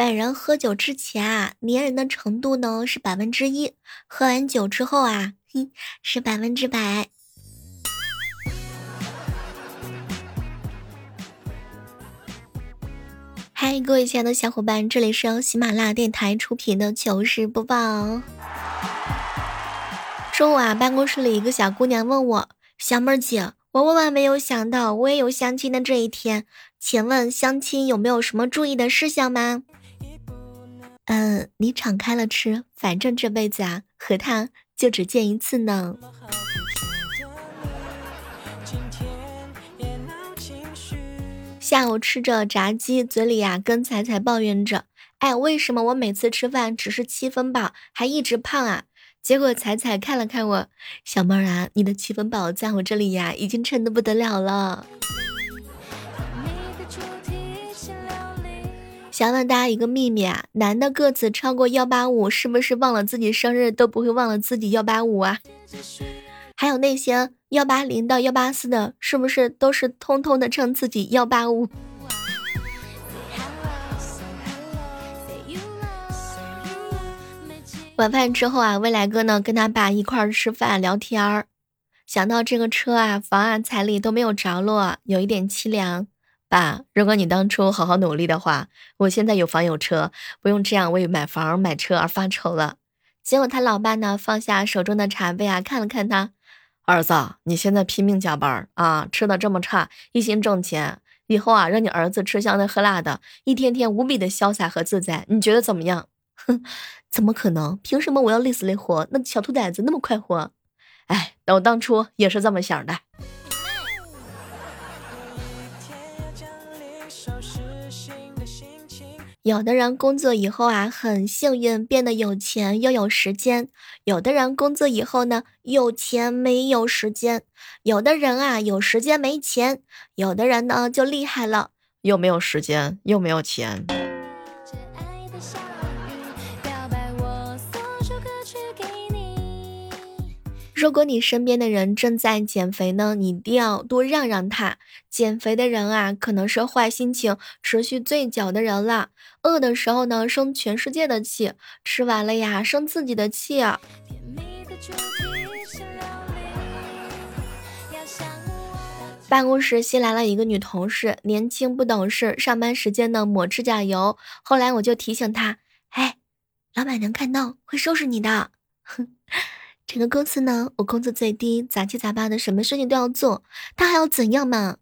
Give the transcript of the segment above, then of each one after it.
本人喝酒之前啊，粘人的程度呢是百分之一，喝完酒之后啊，嘿，是百分之百。嗨，各位亲爱的小伙伴，这里是由喜马拉雅电台出品的糗事播报。中午啊，办公室里一个小姑娘问我：“小妹儿姐，我万万没有想到，我也有相亲的这一天。请问相亲有没有什么注意的事项吗？”嗯，你敞开了吃，反正这辈子啊，和他就只见一次呢。下午吃着炸鸡，嘴里呀跟彩彩抱怨着：“哎，为什么我每次吃饭只是七分饱，还一直胖啊？”结果彩彩看了看我，小妹儿啊，你的七分饱在我这里呀，已经撑得不得了了。想问大家一个秘密啊，男的个子超过幺八五，是不是忘了自己生日都不会忘了自己幺八五啊？还有那些幺八零到幺八四的，是不是都是通通的称自己幺八五？晚饭之后啊，未来哥呢跟他爸一块儿吃饭聊天儿，想到这个车啊、房啊、彩礼都没有着落，有一点凄凉。爸，如果你当初好好努力的话，我现在有房有车，不用这样为买房买车而发愁了。结果他老爸呢放下手中的茶杯啊，看了看他。儿子，你现在拼命加班啊，吃的这么差，一心挣钱，以后啊，让你儿子吃香的喝辣的，一天天无比的潇洒和自在，你觉得怎么样？哼，怎么可能？凭什么我要累死累活？那小兔崽子那么快活？哎，我当初也是这么想的。有的人工作以后啊，很幸运变得有钱又有时间；有的人工作以后呢，有钱没有时间；有的人啊，有时间没钱；有的人呢，就厉害了，又没有时间又没有钱。如果你身边的人正在减肥呢，你一定要多让让他。减肥的人啊，可能是坏心情持续最久的人了。饿的时候呢，生全世界的气；吃完了呀，生自己的气啊。办公室新来了一个女同事，年轻不懂事，上班时间呢抹指甲油。后来我就提醒她：“哎，老板能看到会收拾你的。”哼。整个公司呢，我工资最低，杂七杂八的，什么事情都要做，他还要怎样嘛？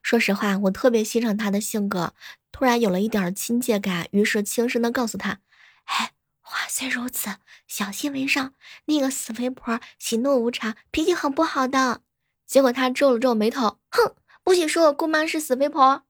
说实话，我特别欣赏他的性格，突然有了一点亲切感，于是轻声的告诉他：“哎，话虽如此，小心为上。那个死肥婆喜怒无常，脾气很不好的。”结果他皱了皱眉头，哼，不许说我姑妈是死肥婆。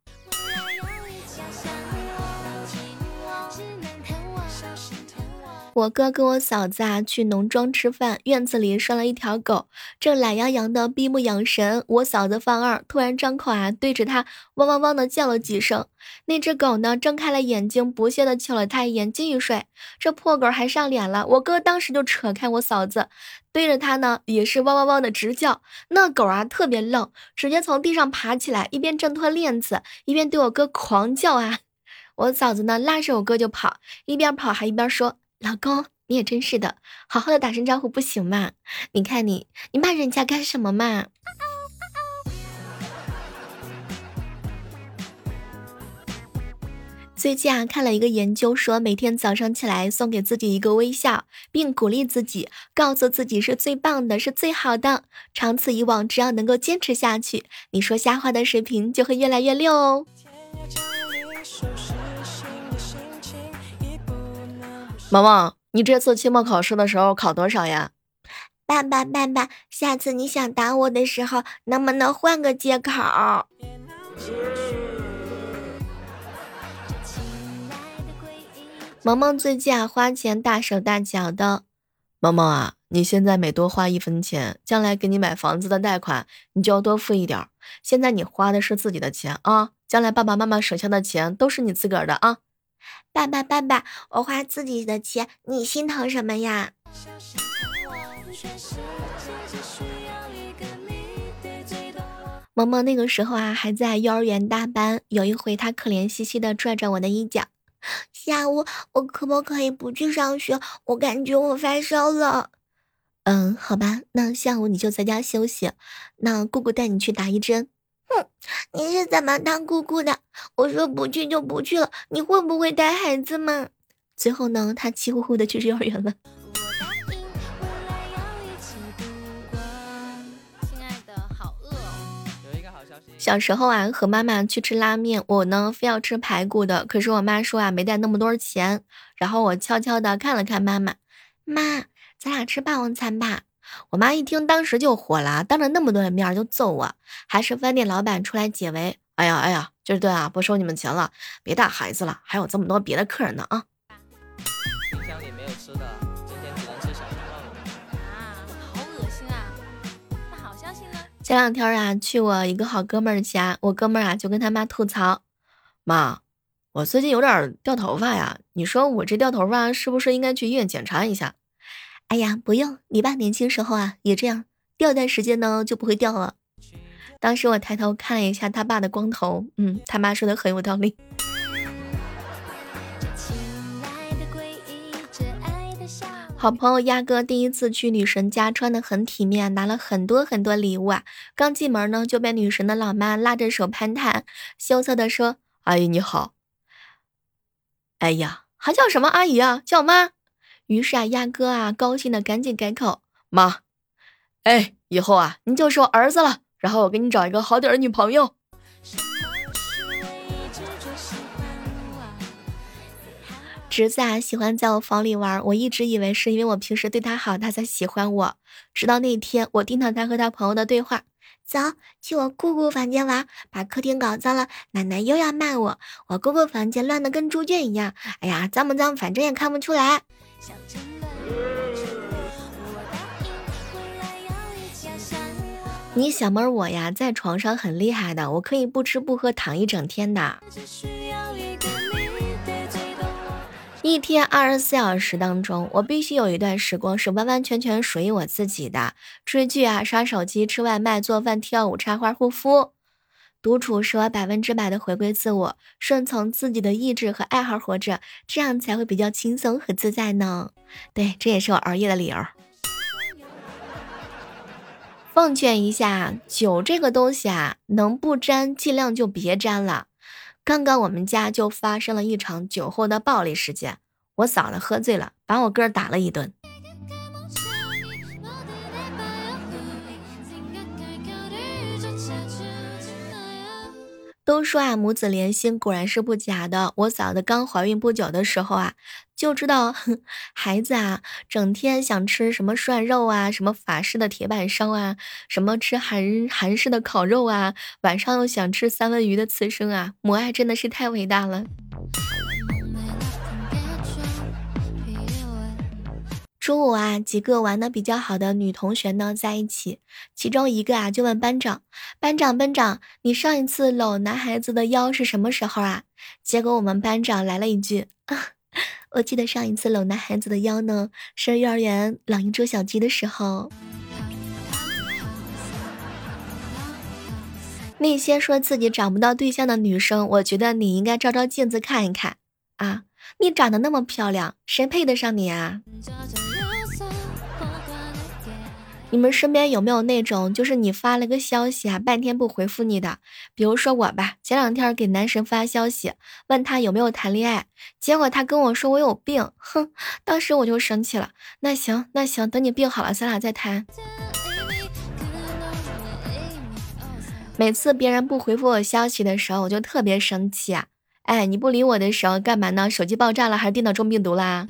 我哥跟我嫂子啊去农庄吃饭，院子里拴了一条狗，正懒洋洋的闭目养神。我嫂子放二，突然张口啊，对着他汪汪汪的叫了几声。那只狗呢，睁开了眼睛，不屑的瞅了他一眼，继续睡。这破狗还上脸了，我哥当时就扯开我嫂子，对着他呢也是汪汪汪的直叫。那狗啊特别愣，直接从地上爬起来，一边挣脱链子，一边对我哥狂叫啊。我嫂子呢拉着我哥就跑，一边跑还一边说。老公，你也真是的，好好的打声招呼不行吗？你看你，你骂人家干什么嘛？最近啊，看了一个研究，说每天早上起来送给自己一个微笑，并鼓励自己，告诉自己是最棒的，是最好的。长此以往，只要能够坚持下去，你说瞎话的水平就会越来越溜哦。萌萌，你这次期末考试的时候考多少呀？爸爸，爸爸，下次你想打我的时候，能不能换个借口？萌萌最近啊，花钱大手大脚的。萌萌啊，你现在每多花一分钱，将来给你买房子的贷款，你就要多付一点。现在你花的是自己的钱啊，将来爸爸妈妈省下的钱都是你自个儿的啊。爸爸，爸爸，我花自己的钱，你心疼什么呀？萌萌那个时候啊，还在幼儿园大班。有一回，他可怜兮兮的拽着我的衣角，下午我可不可以不去上学？我感觉我发烧了。嗯，好吧，那下午你就在家休息。那姑姑带你去打一针。哼，你是怎么当姑姑的？我说不去就不去了，你会不会带孩子嘛？最后呢，他气呼呼的去幼儿园了。小时候啊，和妈妈去吃拉面，我呢非要吃排骨的，可是我妈说啊没带那么多钱。然后我悄悄的看了看妈妈，妈，咱俩吃霸王餐吧。我妈一听，当时就火了，当着那么多人面就揍我，还是饭店老板出来解围。哎呀哎呀，就是对啊，不收你们钱了，别打孩子了，还有这么多别的客人呢啊。冰箱里没有吃的，这天气能吃啥？啊，好恶心啊。那好消息呢前两天啊，去我一个好哥们儿家，我哥们儿啊就跟他妈吐槽：“妈，我最近有点掉头发呀，你说我这掉头发是不是应该去医院检查一下？”哎呀，不用，你爸年轻时候啊也这样，掉一段时间呢就不会掉了。当时我抬头看了一下他爸的光头，嗯，他妈说的很有道理。好朋友鸭哥第一次去女神家，穿的很体面，拿了很多很多礼物啊。刚进门呢，就被女神的老妈拉着手攀谈，羞涩的说：“阿姨你好。”哎呀，还叫什么阿姨啊？叫妈。于是啊，鸭哥啊，高兴的赶紧改口：“妈，哎，以后啊，你就是我儿子了。然后我给你找一个好点的女朋友。”侄子啊，喜欢在我房里玩，我一直以为是因为我平时对他好，他才喜欢我。直到那天，我听到他和他朋友的对话：“走去我姑姑房间玩，把客厅搞脏了，奶奶又要骂我。我姑姑房间乱的跟猪圈一样，哎呀，脏不脏，反正也看不出来。”你小妹儿我呀，在床上很厉害的，我可以不吃不喝躺一整天的。一天二十四小时当中，我必须有一段时光是完完全全属于我自己的。追剧啊，刷手机，吃外卖，做饭，跳舞，插花，护肤。独处是我百分之百的回归自我，顺从自己的意志和爱好活着，这样才会比较轻松和自在呢。对，这也是我熬夜的理由。奉劝一下，酒这个东西啊，能不沾尽量就别沾了。刚刚我们家就发生了一场酒后的暴力事件，我嫂子喝醉了，把我哥打了一顿。都说啊，母子连心，果然是不假的。我嫂子刚怀孕不久的时候啊，就知道 孩子啊，整天想吃什么涮肉啊，什么法式的铁板烧啊，什么吃韩韩式的烤肉啊，晚上又想吃三文鱼的刺身啊，母爱真的是太伟大了。中午啊，几个玩的比较好的女同学呢在一起，其中一个啊就问班长：“班长，班长，你上一次搂男孩子的腰是什么时候啊？”结果我们班长来了一句：“，我记得上一次搂男孩子的腰呢，是幼儿园老鹰捉小鸡的时候。”那些说自己找不到对象的女生，我觉得你应该照照镜子看一看啊，你长得那么漂亮，谁配得上你啊？你们身边有没有那种，就是你发了个消息啊，半天不回复你的？比如说我吧，前两天给男神发消息，问他有没有谈恋爱，结果他跟我说我有病，哼，当时我就生气了。那行，那行，等你病好了，咱俩再谈。每次别人不回复我消息的时候，我就特别生气啊。哎，你不理我的时候干嘛呢？手机爆炸了还是电脑中病毒啦？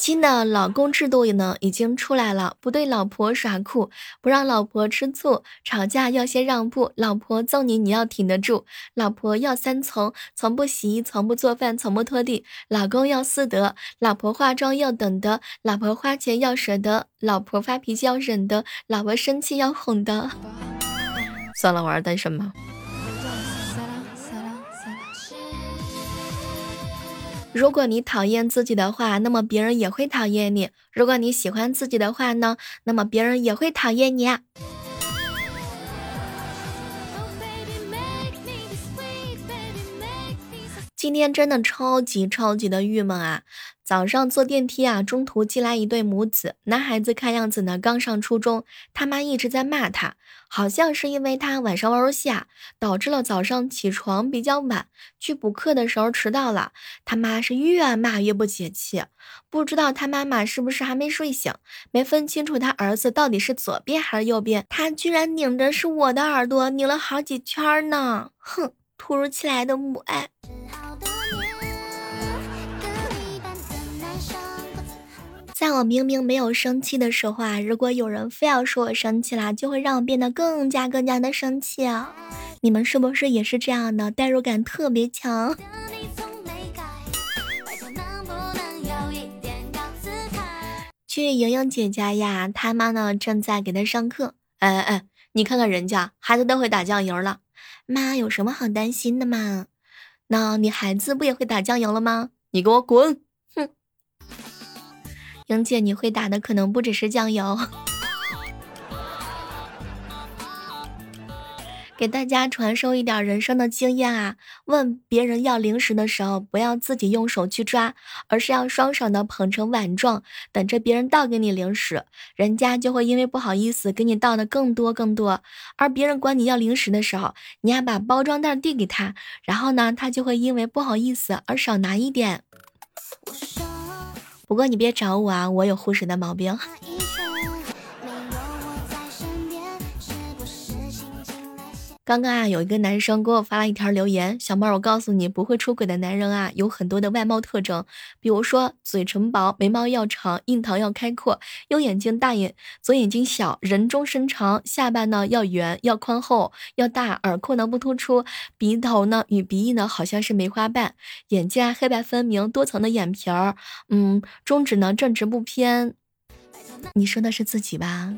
新的老公制度呢已经出来了，不对老婆耍酷，不让老婆吃醋，吵架要先让步，老婆揍你你要挺得住，老婆要三从：从不洗衣，从不做饭，从不拖地，老公要私德，老婆化妆要等得，老婆花钱要舍得，老婆发脾气要忍得，老婆生气要哄的。算了，我是单身吗？如果你讨厌自己的话，那么别人也会讨厌你；如果你喜欢自己的话呢，那么别人也会讨厌你。今天真的超级超级的郁闷啊！早上坐电梯啊，中途进来一对母子，男孩子看样子呢刚上初中，他妈一直在骂他，好像是因为他晚上玩游戏啊，导致了早上起床比较晚，去补课的时候迟到了。他妈是越骂越不解气，不知道他妈妈是不是还没睡醒，没分清楚他儿子到底是左边还是右边，他居然拧着是我的耳朵，拧了好几圈呢！哼，突如其来的母爱。在我明明没有生气的时候啊，如果有人非要说我生气啦，就会让我变得更加更加的生气啊！你们是不是也是这样的？代入感特别强。去莹莹姐家呀，她妈呢正在给她上课。哎哎哎，你看看人家孩子都会打酱油了，妈有什么好担心的嘛？那你孩子不也会打酱油了吗？你给我滚！莹姐，你会打的可能不只是酱油。给大家传授一点人生的经验啊！问别人要零食的时候，不要自己用手去抓，而是要双手的捧成碗状，等着别人倒给你零食，人家就会因为不好意思给你倒的更多更多。而别人管你要零食的时候，你还把包装袋递给他，然后呢，他就会因为不好意思而少拿一点。不过你别找我啊，我有护士的毛病。刚刚啊，有一个男生给我发了一条留言，小妹儿，我告诉你，不会出轨的男人啊，有很多的外貌特征，比如说嘴唇薄，眉毛要长，印堂要开阔，右眼睛大眼，左眼睛小，人中身长，下巴呢要圆，要宽厚，要大，耳廓呢不突出，鼻头呢与鼻翼呢好像是梅花瓣，眼睛啊黑白分明，多层的眼皮儿，嗯，中指呢正直不偏。你说的是自己吧？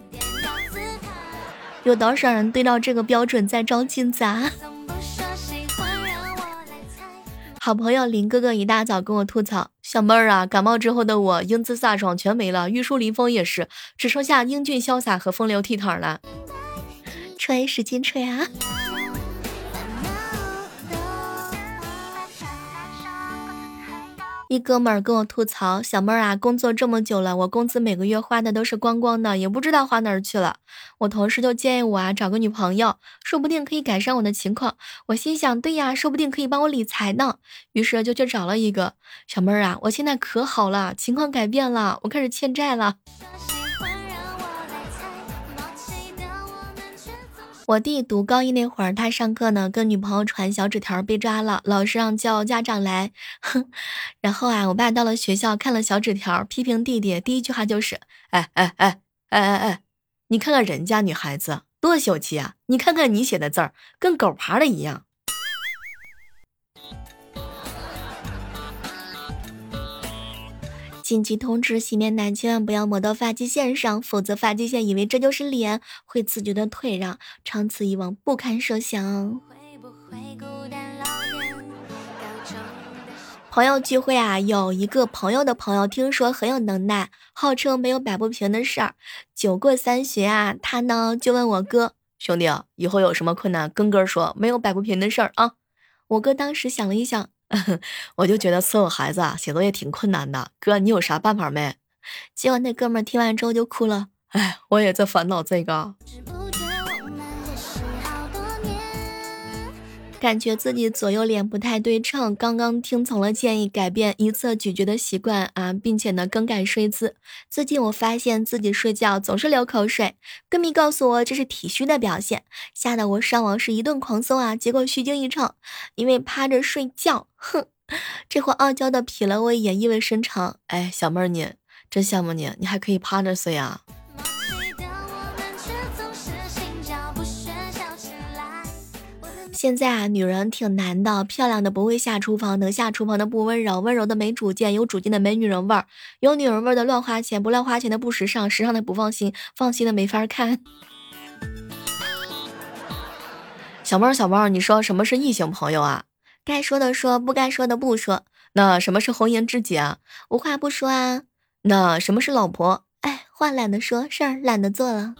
有多少人对照这个标准在照镜子啊？好朋友林哥哥一大早跟我吐槽：“小妹儿啊，感冒之后的我英姿飒爽全没了，玉树临风也是，只剩下英俊潇洒和风流倜傥了。”吹，使劲吹啊！一哥们儿跟我吐槽：“小妹儿啊，工作这么久了，我工资每个月花的都是光光的，也不知道花哪儿去了。”我同事就建议我啊，找个女朋友，说不定可以改善我的情况。我心想：“对呀，说不定可以帮我理财呢。”于是就去找了一个小妹儿啊，我现在可好了，情况改变了，我开始欠债了。我弟读高一那会儿，他上课呢，跟女朋友传小纸条被抓了，老师让叫家长来。哼，然后啊，我爸到了学校看了小纸条，批评弟弟，第一句话就是：哎哎哎哎哎哎，你看看人家女孩子多秀气啊，你看看你写的字儿，跟狗爬的一样。紧急通知：洗面奶千万不要抹到发际线上，否则发际线以为这就是脸，会自觉的退让，长此以往不堪设想。朋友聚会啊，有一个朋友的朋友听说很有能耐，号称没有摆不平的事儿。酒过三巡啊，他呢就问我哥兄弟，以后有什么困难跟哥说，没有摆不平的事儿啊。我哥当时想了一想。我就觉得伺候孩子啊，写作业挺困难的。哥，你有啥办法没？结果那哥们听完之后就哭了。哎，我也在烦恼这个。感觉自己左右脸不太对称，刚刚听从了建议，改变一侧咀嚼的习惯啊，并且呢更改睡姿。最近我发现自己睡觉总是流口水，闺蜜告诉我这是体虚的表现，吓得我上网是一顿狂搜啊，结果虚惊一场，因为趴着睡觉。哼，这货傲娇的瞥了我一眼，意味深长。哎，小妹儿你真羡慕你，你还可以趴着睡啊。现在啊，女人挺难的，漂亮的不会下厨房，能下厨房的不温柔，温柔的没主见，有主见的没女人味儿，有女人味儿的乱花钱，不乱花钱的不时尚，时尚的不放心，放心的没法看。小猫小猫，你说什么是异性朋友啊？该说的说，不该说的不说。那什么是红颜知己啊？无话不说啊。那什么是老婆？哎，话懒得说，事儿懒得做了。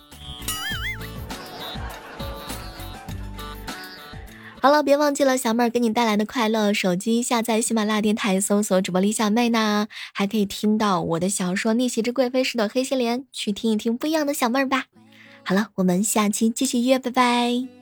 好了，别忘记了小妹儿给你带来的快乐。手机下载喜马拉雅电台，搜索主播李小妹呢，还可以听到我的小说《逆袭之贵妃是朵黑心莲》，去听一听不一样的小妹儿吧。好了，我们下期继续约，拜拜。